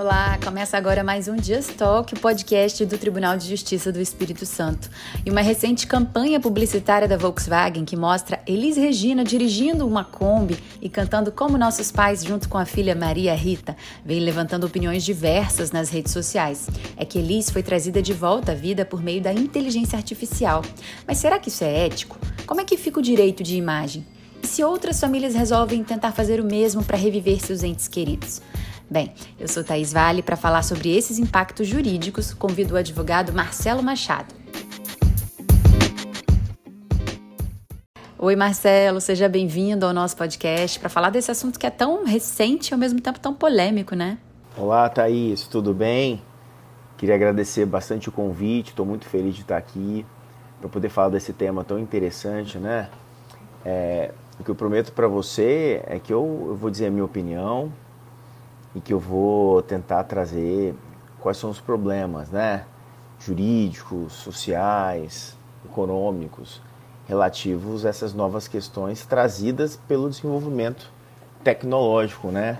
Olá, começa agora mais um Just Talk, o podcast do Tribunal de Justiça do Espírito Santo. E uma recente campanha publicitária da Volkswagen que mostra Elis Regina dirigindo uma Kombi e cantando como nossos pais, junto com a filha Maria Rita, vem levantando opiniões diversas nas redes sociais. É que Elis foi trazida de volta à vida por meio da inteligência artificial. Mas será que isso é ético? Como é que fica o direito de imagem? E se outras famílias resolvem tentar fazer o mesmo para reviver seus entes queridos? Bem, eu sou Thaís Vale para falar sobre esses impactos jurídicos. Convido o advogado Marcelo Machado. Oi, Marcelo, seja bem-vindo ao nosso podcast para falar desse assunto que é tão recente e ao mesmo tempo tão polêmico, né? Olá, Thaís, tudo bem? Queria agradecer bastante o convite, estou muito feliz de estar aqui para poder falar desse tema tão interessante, né? É, o que eu prometo para você é que eu, eu vou dizer a minha opinião, e que eu vou tentar trazer quais são os problemas, né? Jurídicos, sociais, econômicos, relativos a essas novas questões trazidas pelo desenvolvimento tecnológico, né?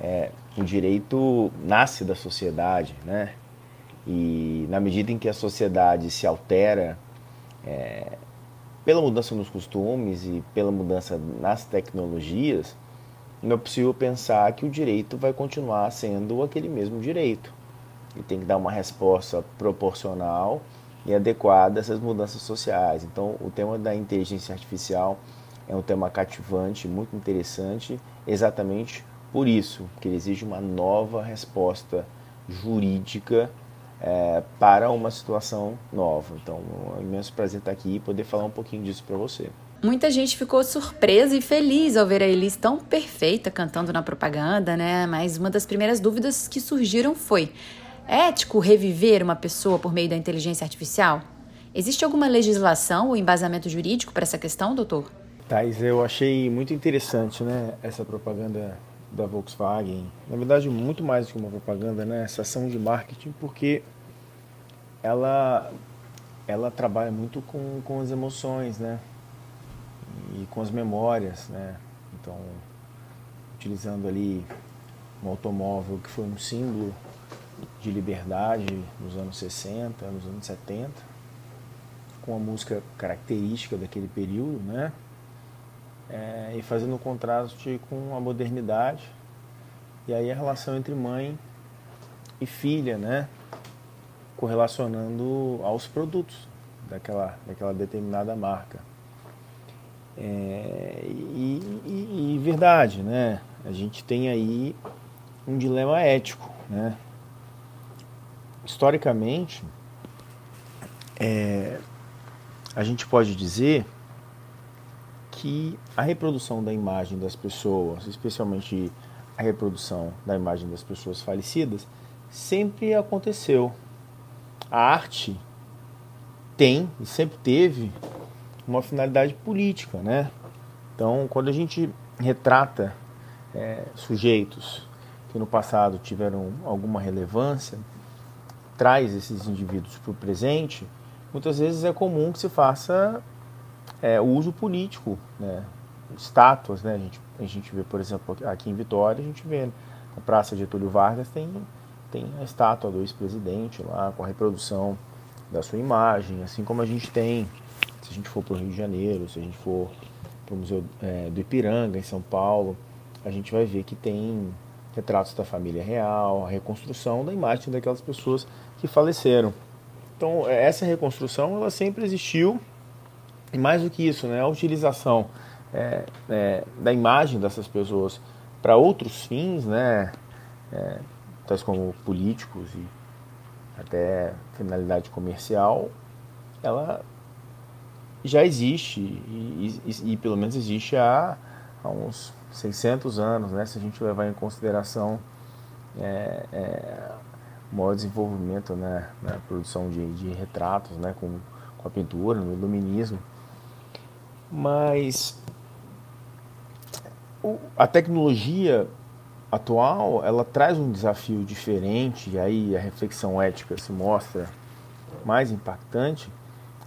É, o direito nasce da sociedade, né? E na medida em que a sociedade se altera é, pela mudança nos costumes e pela mudança nas tecnologias, não é possível pensar que o direito vai continuar sendo aquele mesmo direito. Ele tem que dar uma resposta proporcional e adequada a essas mudanças sociais. Então, o tema da inteligência artificial é um tema cativante, muito interessante, exatamente por isso, que ele exige uma nova resposta jurídica é, para uma situação nova. Então, é um imenso prazer estar aqui e poder falar um pouquinho disso para você. Muita gente ficou surpresa e feliz ao ver a Elis tão perfeita cantando na propaganda, né? Mas uma das primeiras dúvidas que surgiram foi: é ético reviver uma pessoa por meio da inteligência artificial? Existe alguma legislação ou embasamento jurídico para essa questão, doutor? Thais, eu achei muito interessante, né, essa propaganda da Volkswagen. Na verdade, muito mais do que uma propaganda, né, essa ação de marketing, porque ela ela trabalha muito com, com as emoções, né? E com as memórias, né? Então, utilizando ali um automóvel que foi um símbolo de liberdade nos anos 60, nos anos 70, com a música característica daquele período, né? É, e fazendo um contraste com a modernidade e aí a relação entre mãe e filha, né? Correlacionando aos produtos daquela, daquela determinada marca. É, e, e, e, verdade, né? A gente tem aí um dilema ético, né? Historicamente, é, a gente pode dizer que a reprodução da imagem das pessoas, especialmente a reprodução da imagem das pessoas falecidas, sempre aconteceu. A arte tem e sempre teve uma finalidade política, né? Então, quando a gente retrata é, sujeitos que no passado tiveram alguma relevância, traz esses indivíduos para o presente, muitas vezes é comum que se faça é, uso político, né? estátuas, né? A gente, a gente vê, por exemplo, aqui em Vitória, a gente vê na Praça Getúlio Vargas tem, tem a estátua do ex-presidente lá com a reprodução da sua imagem, assim como a gente tem a gente for para o Rio de Janeiro, se a gente for para o Museu é, do Ipiranga, em São Paulo, a gente vai ver que tem retratos da família real, a reconstrução da imagem daquelas pessoas que faleceram. Então, é, essa reconstrução, ela sempre existiu, e mais do que isso, né, a utilização é, é, da imagem dessas pessoas para outros fins, né, é, tais como políticos e até finalidade comercial, ela já existe e, e, e, pelo menos existe há, há, uns 600 anos, né? Se a gente levar em consideração é, é, o maior desenvolvimento né, na produção de, de retratos, né? Com, com a pintura, no iluminismo. Mas o, a tecnologia atual, ela traz um desafio diferente e aí a reflexão ética se mostra mais impactante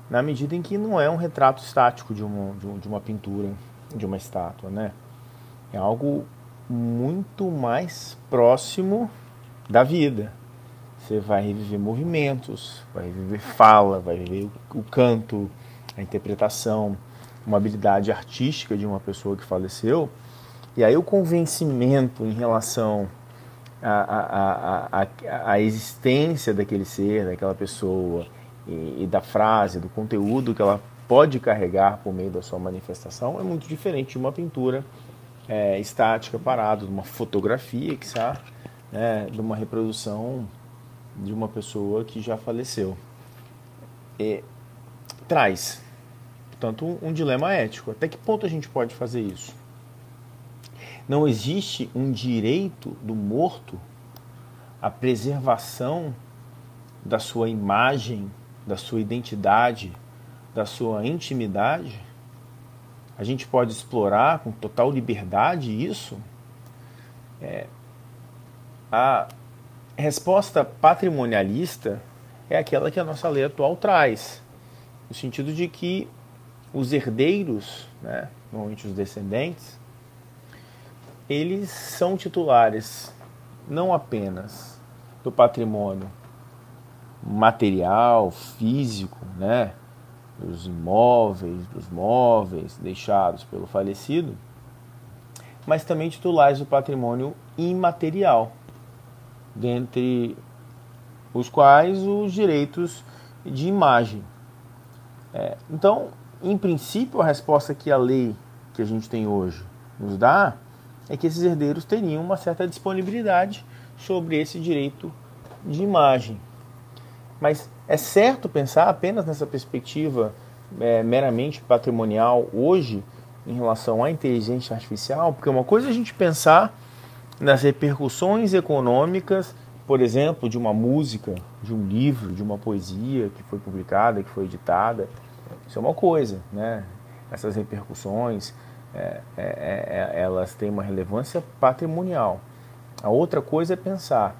na medida em que não é um retrato estático de uma, de uma pintura, de uma estátua, né? É algo muito mais próximo da vida. Você vai reviver movimentos, vai reviver fala, vai reviver o, canto, a interpretação, uma habilidade artística de uma pessoa que faleceu. E aí o convencimento em relação à, à, à, à existência daquele ser, daquela pessoa, e, e da frase, do conteúdo que ela pode carregar por meio da sua manifestação é muito diferente de uma pintura é, estática, parada, de uma fotografia, que sabe, né, de uma reprodução de uma pessoa que já faleceu. E traz, portanto, um, um dilema ético. Até que ponto a gente pode fazer isso? Não existe um direito do morto à preservação da sua imagem, da sua identidade, da sua intimidade? A gente pode explorar com total liberdade isso? É, a resposta patrimonialista é aquela que a nossa lei atual traz, no sentido de que os herdeiros, né, normalmente os descendentes, eles são titulares não apenas do patrimônio material, físico, né, dos imóveis, dos móveis deixados pelo falecido, mas também titulares do patrimônio imaterial, dentre os quais os direitos de imagem. É, então, em princípio, a resposta que a lei que a gente tem hoje nos dá é que esses herdeiros teriam uma certa disponibilidade sobre esse direito de imagem. Mas é certo pensar apenas nessa perspectiva é, meramente patrimonial hoje em relação à inteligência artificial? Porque uma coisa é a gente pensar nas repercussões econômicas, por exemplo, de uma música, de um livro, de uma poesia que foi publicada, que foi editada. Isso é uma coisa, né? Essas repercussões, é, é, é, é elas têm uma relevância patrimonial. A outra coisa é pensar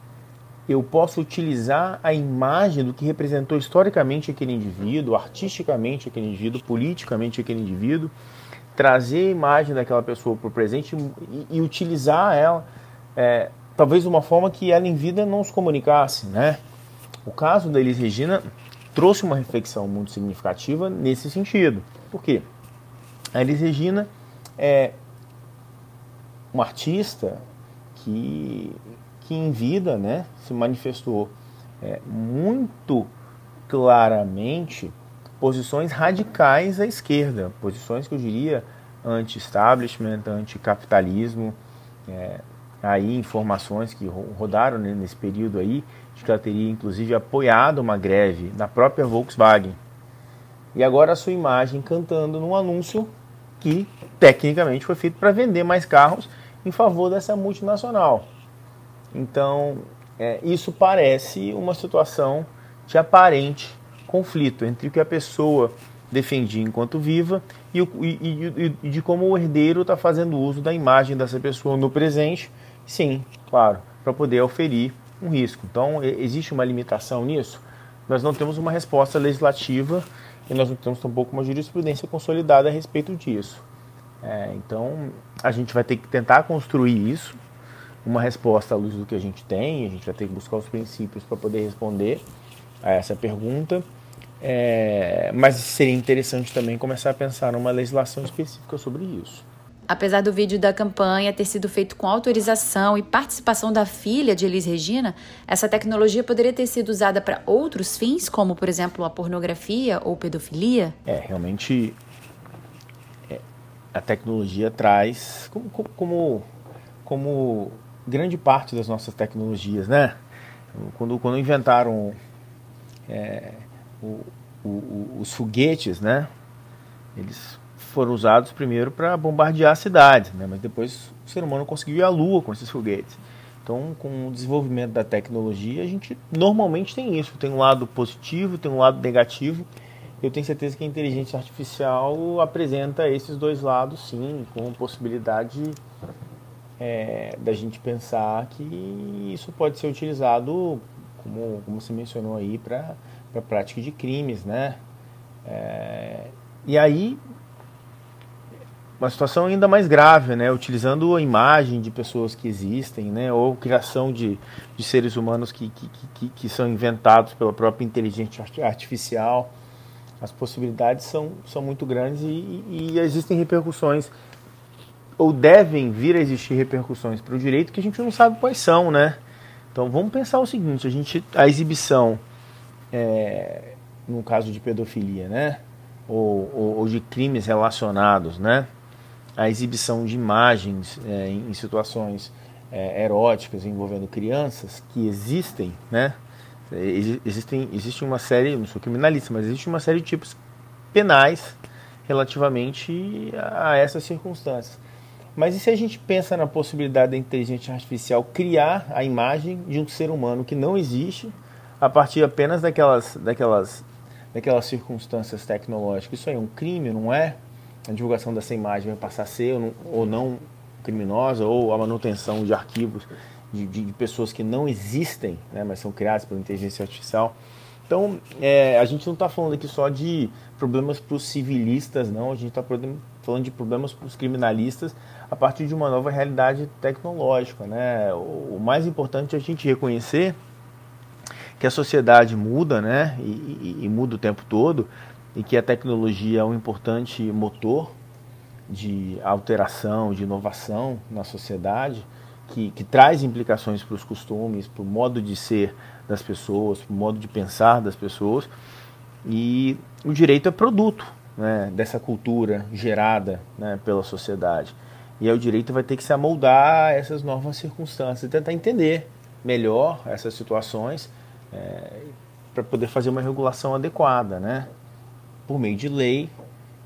eu posso utilizar a imagem do que representou historicamente aquele indivíduo, artisticamente aquele indivíduo, politicamente aquele indivíduo, trazer a imagem daquela pessoa para o presente e, e, utilizar ela, é, talvez de uma forma que ela em vida não se comunicasse. Né? O caso da Elis Regina trouxe uma reflexão muito significativa nesse sentido. Por quê? A Elis Regina é uma artista que que em vida né, se manifestou é, muito claramente posições radicais à esquerda, posições que eu diria anti-establishment, anti-capitalismo. É, aí informações que rodaram né, nesse período aí de que ela teria inclusive apoiado uma greve na própria Volkswagen. E agora a sua imagem cantando num anúncio que tecnicamente foi feito para vender mais carros em favor dessa multinacional. Então, é, isso parece uma situação de aparente conflito entre o que a pessoa defendia enquanto viva e, o, e, e, e de como o herdeiro está fazendo uso da imagem dessa pessoa no presente, sim, claro, para poder oferir um risco. Então, existe uma limitação nisso? Nós não temos uma resposta legislativa e nós não temos tampouco uma jurisprudência consolidada a respeito disso. É, então, a gente vai ter que tentar construir isso uma resposta à luz do que a gente tem, a gente vai ter que buscar os princípios para poder responder a essa pergunta. É, mas seria interessante também começar a pensar numa legislação específica sobre isso. Apesar do vídeo da campanha ter sido feito com autorização e participação da filha de Elis Regina, essa tecnologia poderia ter sido usada para outros fins, como, por exemplo, a pornografia ou pedofilia? É, realmente é, a tecnologia traz como, como, como grande parte das nossas tecnologias, né? Quando, quando inventaram é, o, o, os foguetes, né? Eles foram usados primeiro para bombardear cidades, né? Mas depois o ser humano conseguiu ir à Lua com esses foguetes. Então, com o desenvolvimento da tecnologia, a gente normalmente tem isso. Tem um lado positivo, tem um lado negativo. Eu tenho certeza que a inteligência artificial apresenta esses dois lados, sim, com possibilidade é, da gente pensar que isso pode ser utilizado, como, como você mencionou aí, para a prática de crimes, né? É, e aí uma situação ainda mais grave, né? Utilizando a imagem de pessoas que existem, né? Ou criação de, de seres humanos que, que, que, que são inventados pela própria inteligência artificial. As possibilidades são, são muito grandes e, e existem repercussões, ou devem vir a existir repercussões para o direito que a gente não sabe quais são, né? Então vamos pensar o seguinte, a gente a exibição é, no caso de pedofilia, né? Ou, ou, ou, de crimes relacionados, né? A exibição de imagens é, em, situações é, eróticas envolvendo crianças que existem, né? Existem, existe uma série, não sou criminalista, mas existe uma série de tipos penais relativamente a essas circunstâncias. Mas e se a gente pensa na possibilidade da inteligência artificial criar a imagem de um ser humano que não existe a partir apenas daquelas, daquelas daquelas circunstâncias tecnológicas. Isso aí é um crime, não é? A divulgação dessa imagem vai passar a ser ou não, ou não criminosa, ou a manutenção de arquivos de, de, pessoas que não existem, né, mas são criadas pela inteligência artificial. Então, é, a gente não está falando aqui só de problemas para os civilistas, não. A gente está falando de problemas para os criminalistas a partir de uma nova realidade tecnológica. Né? O, mais importante é a gente reconhecer que a sociedade muda, né? E, e, e, muda o tempo todo, e que a tecnologia é um importante motor de alteração, de inovação na sociedade, que, que traz implicações para os costumes, para o modo de ser das pessoas, para o modo de pensar das pessoas. E o direito é produto né, dessa cultura gerada né, pela sociedade. E aí o direito vai ter que se amoldar a essas novas circunstâncias, tentar entender melhor essas situações é, para poder fazer uma regulação adequada, né? Por meio de lei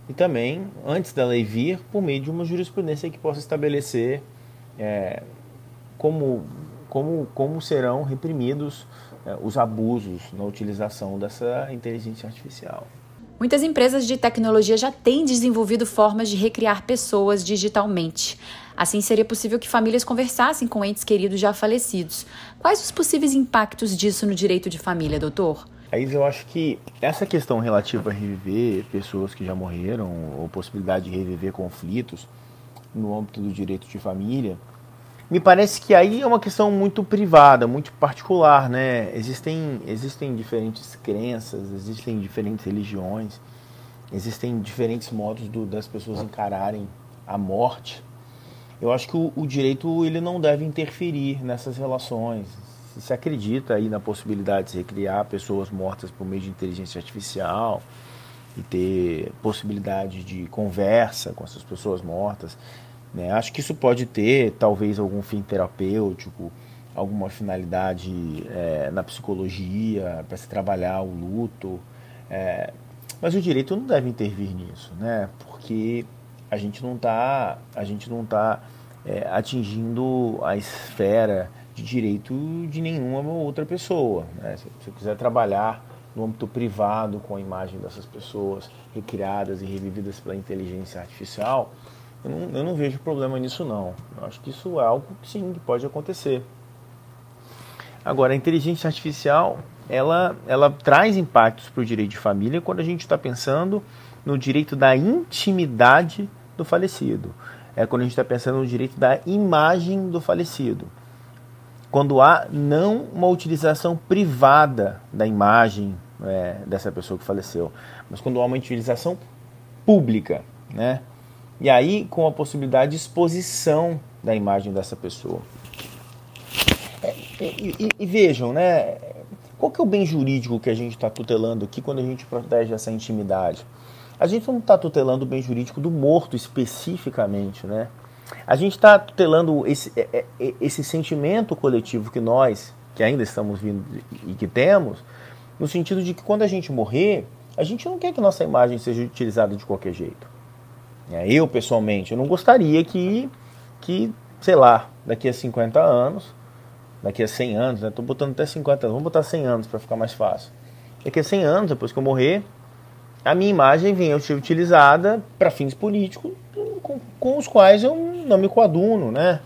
e também, antes da lei vir, por meio de uma jurisprudência que possa estabelecer é, como, como, como serão reprimidos é, os abusos na utilização dessa inteligência artificial. Muitas empresas de tecnologia já têm desenvolvido formas de recriar pessoas digitalmente. Assim, seria possível que famílias conversassem com entes queridos já falecidos. Quais os possíveis impactos disso no direito de família, doutor? Aí eu acho que essa questão relativa a reviver pessoas que já morreram, ou possibilidade de reviver conflitos no âmbito do direito de família, me parece que aí é uma questão muito privada, muito particular, né? Existem, existem diferentes crenças, existem diferentes religiões, existem diferentes modos do, das pessoas encararem a morte. Eu acho que o, o, direito ele não deve interferir nessas relações. Se se acredita aí na possibilidade de se recriar pessoas mortas por meio de inteligência artificial e ter possibilidade de conversa com essas pessoas mortas, né? Acho que isso pode ter talvez algum fim terapêutico, alguma finalidade é, na psicologia para se trabalhar o luto. É, mas o direito não deve intervir nisso, né? Porque a gente não está a gente não tá é, atingindo a esfera de direito de nenhuma outra pessoa. Né? Se você quiser trabalhar no âmbito privado com a imagem dessas pessoas recriadas e revividas pela inteligência artificial, eu não, eu não vejo problema nisso não. Eu acho que isso é algo que sim, que pode acontecer. Agora, a inteligência artificial, ela, ela traz impactos para o direito de família quando a gente está pensando no direito da intimidade do falecido. É quando a gente está pensando no direito da imagem do falecido. Quando há não uma utilização privada da imagem é, dessa pessoa que faleceu, mas quando há uma utilização pública, né? E aí com a possibilidade de exposição da imagem dessa pessoa. É, e, e, e, vejam, né? Qual que é o bem jurídico que a gente está tutelando aqui quando a gente protege essa intimidade? A gente não está tutelando o bem jurídico do morto especificamente, né? A gente está tutelando esse, é, é, esse sentimento coletivo que nós, que ainda estamos vindo e que temos, no sentido de que quando a gente morrer, a gente não quer que nossa imagem seja utilizada de qualquer jeito. É, eu, pessoalmente, eu não gostaria que, que, sei lá, daqui a 50 anos, daqui a 100 anos, né? Tô botando até 50 anos, vamos botar 100 anos para ficar mais fácil. Daqui a 100 anos, depois que eu morrer, a minha imagem venha ser utilizada para fins políticos com, com, os quais eu não me coaduno, né?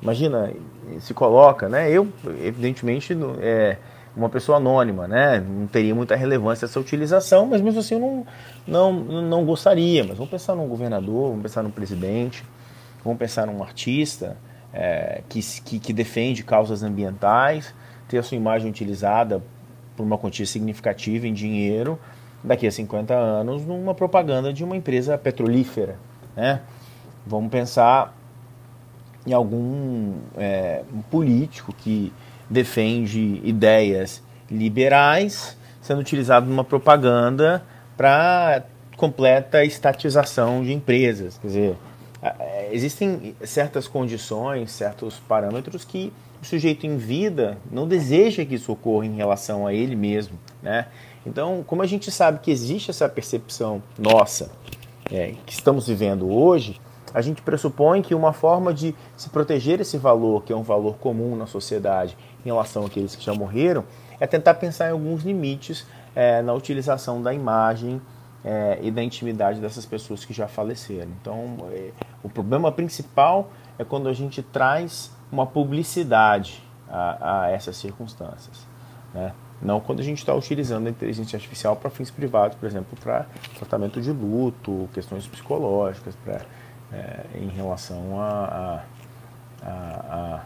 Imagina, se coloca, né? Eu, evidentemente, é, uma pessoa anônima, né? Não teria muita relevância essa utilização, mas mesmo assim eu não, não, não gostaria. Mas vamos pensar num governador, vamos pensar num presidente, vamos pensar num artista é, que, que, que defende causas ambientais, ter a sua imagem utilizada por uma quantia significativa em dinheiro daqui a 50 anos numa propaganda de uma empresa petrolífera. Né? Vamos pensar em algum é, político que defende ideias liberais sendo utilizado numa propaganda para completa estatização de empresas. Quer dizer, existem certas condições, certos parâmetros que o sujeito em vida não deseja que isso ocorra em relação a ele mesmo, né? Então, como a gente sabe que existe essa percepção nossa, é, que estamos vivendo hoje, a gente pressupõe que uma forma de se proteger esse valor, que é um valor comum na sociedade, em relação àqueles que já morreram, é tentar pensar em alguns limites é, na utilização da imagem é, e da intimidade dessas pessoas que já faleceram. Então, é, o problema principal é quando a gente traz uma publicidade a, a essas circunstâncias. Né? Não quando a gente está utilizando a inteligência artificial para fins privados, por exemplo, para tratamento de luto, questões psicológicas, pra, é, em relação a, a, a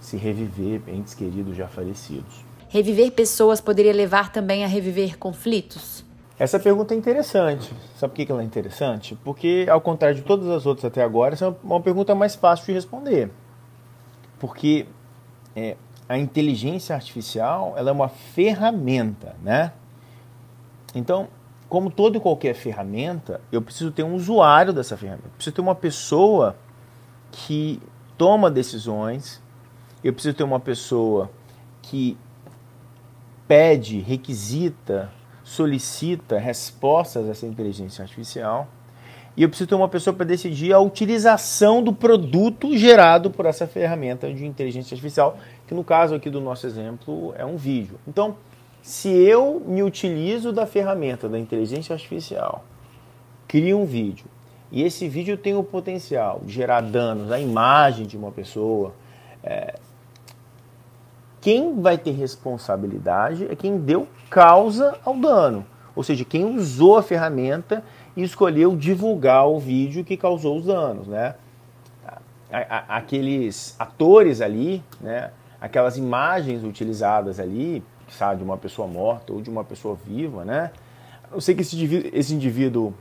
se reviver entes queridos já falecidos. Reviver pessoas poderia levar também a reviver conflitos? Essa pergunta é interessante. Sabe por que ela é interessante? Porque, ao contrário de todas as outras até agora, essa é uma pergunta mais fácil de responder. Porque é, a inteligência artificial ela é uma ferramenta, né? Então, como toda e qualquer ferramenta, eu preciso ter um usuário dessa ferramenta. Eu preciso ter uma pessoa que toma decisões, eu preciso ter uma pessoa que pede, requisita, solicita respostas a essa inteligência artificial. E eu preciso ter uma pessoa para decidir a utilização do produto gerado por essa ferramenta de inteligência artificial, que no caso aqui do nosso exemplo é um vídeo. Então, se eu me utilizo da ferramenta da inteligência artificial, crio um vídeo, e esse vídeo tem o potencial de gerar danos à imagem de uma pessoa, é, quem vai ter responsabilidade é quem deu causa ao dano. Ou seja, quem usou a ferramenta e escolheu divulgar o vídeo que causou os danos, né? Aqueles atores ali, né? Aquelas imagens utilizadas ali, sabe, de uma pessoa morta ou de uma pessoa viva, né? Eu sei que esse indivíduo, esse indivíduo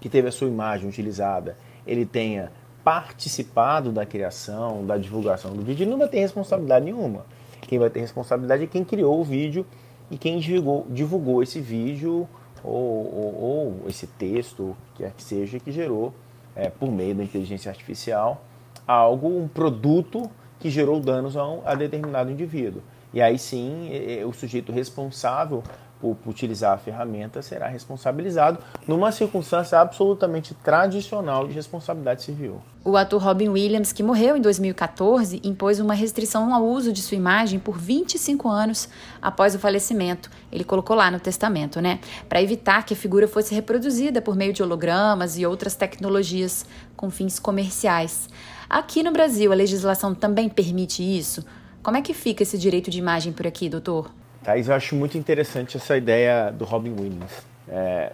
que teve a sua imagem utilizada, ele tenha participado da criação, da divulgação do vídeo, ele não vai ter responsabilidade nenhuma. Quem vai ter responsabilidade é quem criou o vídeo e quem divulgou, divulgou esse vídeo ou, ou, ou, esse texto, quer que seja, que gerou, é, por meio da inteligência artificial, algo, um produto que gerou danos a, um, a determinado indivíduo. E aí sim, é, é, o sujeito responsável por, utilizar a ferramenta será responsabilizado numa circunstância absolutamente tradicional de responsabilidade civil. O ator Robin Williams, que morreu em 2014, impôs uma restrição ao uso de sua imagem por 25 anos após o falecimento. Ele colocou lá no testamento, né? Para evitar que a figura fosse reproduzida por meio de hologramas e outras tecnologias com fins comerciais. Aqui no Brasil, a legislação também permite isso? Como é que fica esse direito de imagem por aqui, doutor? Thais, eu acho muito interessante essa ideia do Robin Williams. É,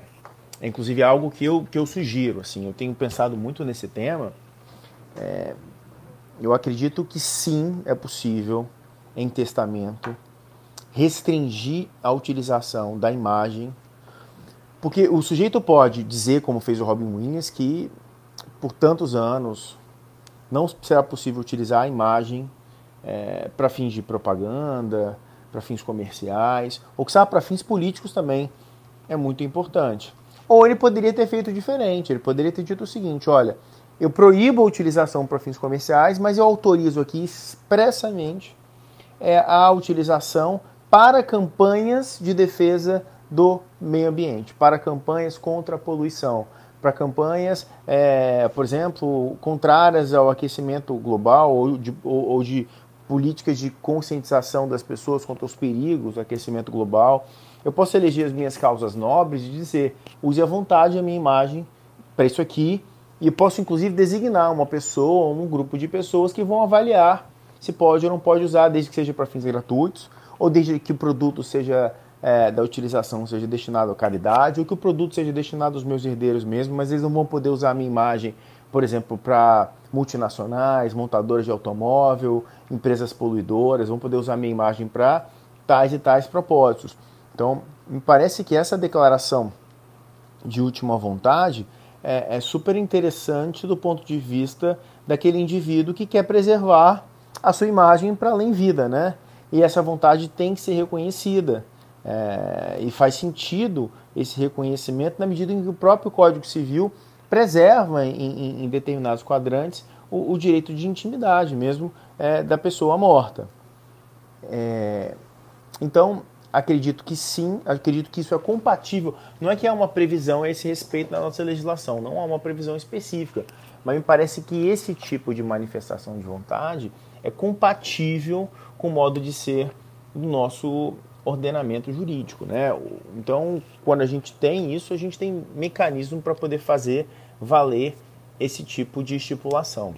é, inclusive algo que eu, que eu sugiro. Assim, eu tenho pensado muito nesse tema. É, eu acredito que sim, é possível, em testamento, restringir a utilização da imagem. Porque o sujeito pode dizer, como fez o Robin Williams, que por tantos anos não será possível utilizar a imagem é, para fins de propaganda, para fins comerciais, ou que sabe para fins políticos também é muito importante. Ou ele poderia ter feito diferente, ele poderia ter dito o seguinte: olha, eu proíbo a utilização para fins comerciais, mas eu autorizo aqui expressamente é, a utilização para campanhas de defesa do meio ambiente, para campanhas contra a poluição, para campanhas, é, por exemplo, contrárias ao aquecimento global ou de, ou, ou de políticas de conscientização das pessoas contra os perigos do aquecimento global. Eu posso eleger as minhas causas nobres e dizer, use à vontade a minha imagem para isso aqui, e posso inclusive designar uma pessoa ou um grupo de pessoas que vão avaliar se pode ou não pode usar, desde que seja para fins gratuitos, ou desde que o produto seja é, da utilização seja destinado à caridade, ou que o produto seja destinado aos meus herdeiros mesmo, mas eles não vão poder usar a minha imagem, por exemplo, para multinacionais, montadoras de automóvel, empresas poluidoras, vão poder usar minha imagem para tais e tais propósitos. Então, me parece que essa declaração de última vontade é, é super interessante do ponto de vista daquele indivíduo que quer preservar a sua imagem para além vida, né? E essa vontade tem que ser reconhecida. É, e faz sentido esse reconhecimento na medida em que o próprio Código Civil preserva em, em, em determinados quadrantes o, o, direito de intimidade mesmo é, da pessoa morta. É, então, acredito que sim, acredito que isso é compatível. Não é que há uma previsão a esse respeito na nossa legislação, não há uma previsão específica, mas me parece que esse tipo de manifestação de vontade é compatível com o modo de ser do nosso ordenamento jurídico. Né? Então, quando a gente tem isso, a gente tem mecanismo para poder fazer valer esse tipo de estipulação.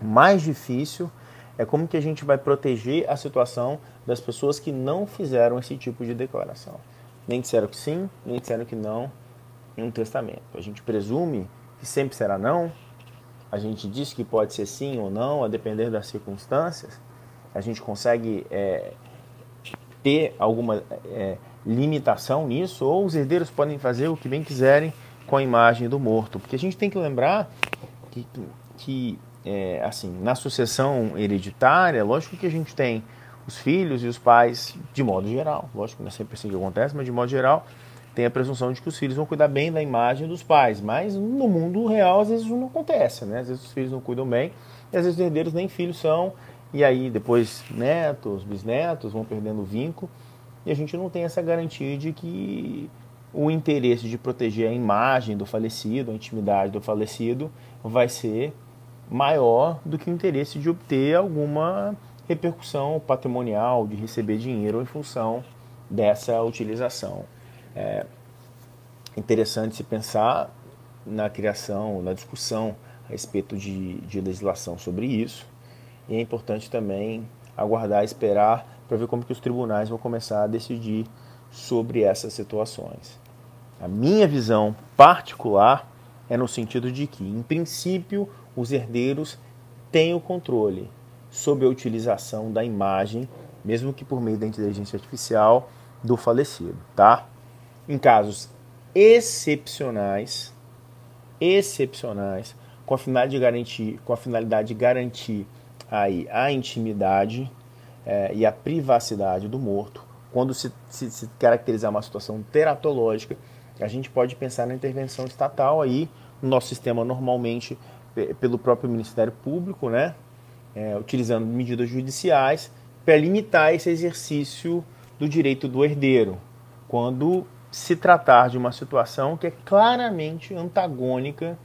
Mais difícil é como que a gente vai proteger a situação das pessoas que não fizeram esse tipo de declaração. Nem disseram que sim, nem disseram que não em um testamento. A gente presume que sempre será não, a gente diz que pode ser sim ou não, a depender das circunstâncias. A gente consegue é, ter alguma é, limitação nisso, ou os herdeiros podem fazer o que bem quiserem com a imagem do morto. Porque a gente tem que lembrar que, que é, assim, na sucessão hereditária, lógico que a gente tem os filhos e os pais, de modo geral, lógico não é sempre assim que acontece, mas de modo geral, tem a presunção de que os filhos vão cuidar bem da imagem dos pais. Mas no mundo real, às vezes, não acontece, né? Às vezes os filhos não cuidam bem, e às vezes os herdeiros nem filhos são, e aí depois netos, bisnetos vão perdendo o vínculo, e a gente não tem essa garantia de que o interesse de proteger a imagem do falecido, a intimidade do falecido, vai ser maior do que o interesse de obter alguma repercussão patrimonial, de receber dinheiro em função dessa utilização. É interessante se pensar na criação, na discussão a respeito de, de legislação sobre isso. E é importante também aguardar, esperar para ver como que os tribunais vão começar a decidir sobre essas situações. A minha visão particular é no sentido de que, em princípio, os herdeiros têm o controle sobre a utilização da imagem, mesmo que por meio da inteligência artificial, do falecido, tá? Em casos excepcionais, excepcionais, com a finalidade de garantir, com a finalidade de garantir aí a intimidade é, e a privacidade do morto, quando se, se, se caracterizar uma situação teratológica, a gente pode pensar na intervenção estatal aí, no nosso sistema normalmente pelo próprio Ministério Público, né? É, utilizando medidas judiciais para limitar esse exercício do direito do herdeiro, quando se tratar de uma situação que é claramente antagônica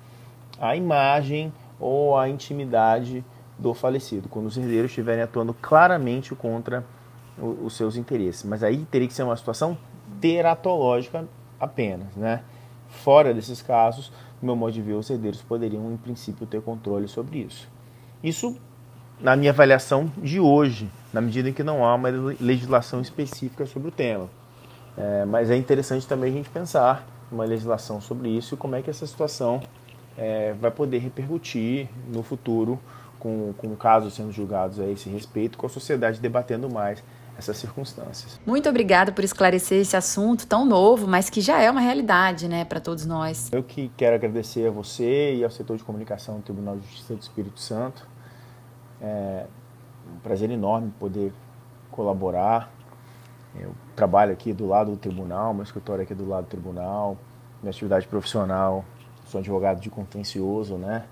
à imagem ou à intimidade do falecido, quando os herdeiros estiverem atuando claramente contra os seus interesses. Mas aí teria que ser uma situação teratológica apenas, né? Fora desses casos, no meu modo de ver, os herdeiros poderiam, em princípio, ter controle sobre isso. Isso na minha avaliação de hoje, na medida em que não há uma legislação específica sobre o tema. É, mas é interessante também a gente pensar uma legislação sobre isso e como é que essa situação é, vai poder repercutir no futuro com, com casos sendo julgados a esse respeito, com a sociedade debatendo mais essas circunstâncias. Muito obrigada por esclarecer esse assunto tão novo, mas que já é uma realidade, né, para todos nós. Eu que quero agradecer a você e ao setor de comunicação do Tribunal de Justiça do Espírito Santo. É um prazer enorme poder colaborar. Eu trabalho aqui do lado do tribunal, meu escritório aqui do lado do tribunal, minha atividade profissional, sou advogado de contencioso, né?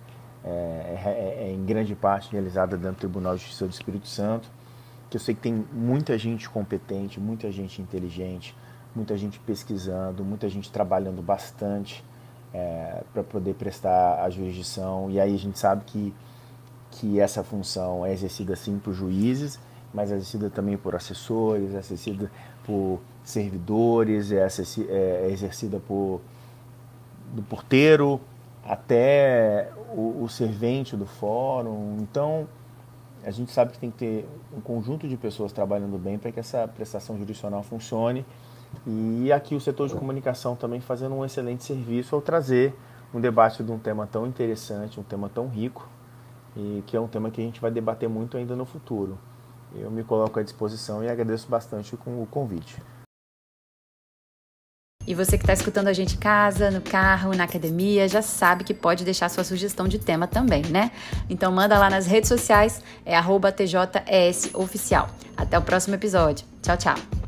É, é, é em grande parte realizada dentro do Tribunal de Justiça do Espírito Santo que eu sei que tem muita gente competente, muita gente inteligente, muita gente pesquisando, muita gente trabalhando bastante é, para poder prestar a jurisdição. E aí a gente sabe que, que essa função é exercida sim por juízes, mas é exercida também por assessores, é exercida por servidores, é, é exercida por do porteiro até o, o servente do fórum. Então a gente sabe que tem que ter um conjunto de pessoas trabalhando bem para que essa prestação jurisdicional funcione. E aqui o setor de comunicação também fazendo um excelente serviço ao trazer um debate de um tema tão interessante, um tema tão rico, e que é um tema que a gente vai debater muito ainda no futuro. Eu me coloco à disposição e agradeço bastante com o convite. E você que está escutando a gente em casa, no carro, na academia, já sabe que pode deixar sua sugestão de tema também, né? Então manda lá nas redes sociais, é TJESOficial. Até o próximo episódio. Tchau, tchau.